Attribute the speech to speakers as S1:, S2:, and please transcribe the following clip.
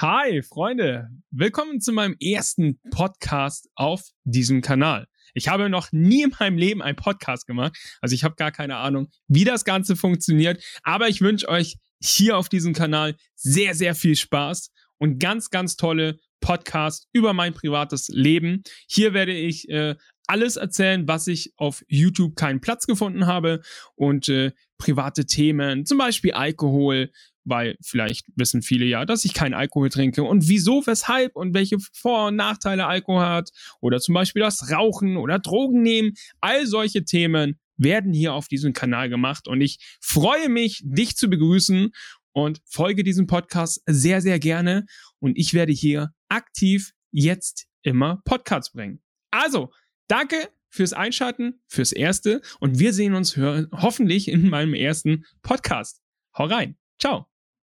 S1: Hi, Freunde. Willkommen zu meinem ersten Podcast auf diesem Kanal. Ich habe noch nie in meinem Leben einen Podcast gemacht. Also ich habe gar keine Ahnung, wie das Ganze funktioniert. Aber ich wünsche euch hier auf diesem Kanal sehr, sehr viel Spaß und ganz, ganz tolle Podcasts über mein privates Leben. Hier werde ich äh, alles erzählen, was ich auf YouTube keinen Platz gefunden habe und äh, private Themen, zum Beispiel Alkohol, weil vielleicht wissen viele ja, dass ich keinen Alkohol trinke und wieso, weshalb und welche Vor- und Nachteile Alkohol hat oder zum Beispiel das Rauchen oder Drogen nehmen. All solche Themen werden hier auf diesem Kanal gemacht und ich freue mich, dich zu begrüßen und folge diesem Podcast sehr, sehr gerne und ich werde hier aktiv jetzt immer Podcasts bringen. Also, danke fürs Einschalten, fürs Erste und wir sehen uns hoffentlich in meinem ersten Podcast. Hau rein. Ciao.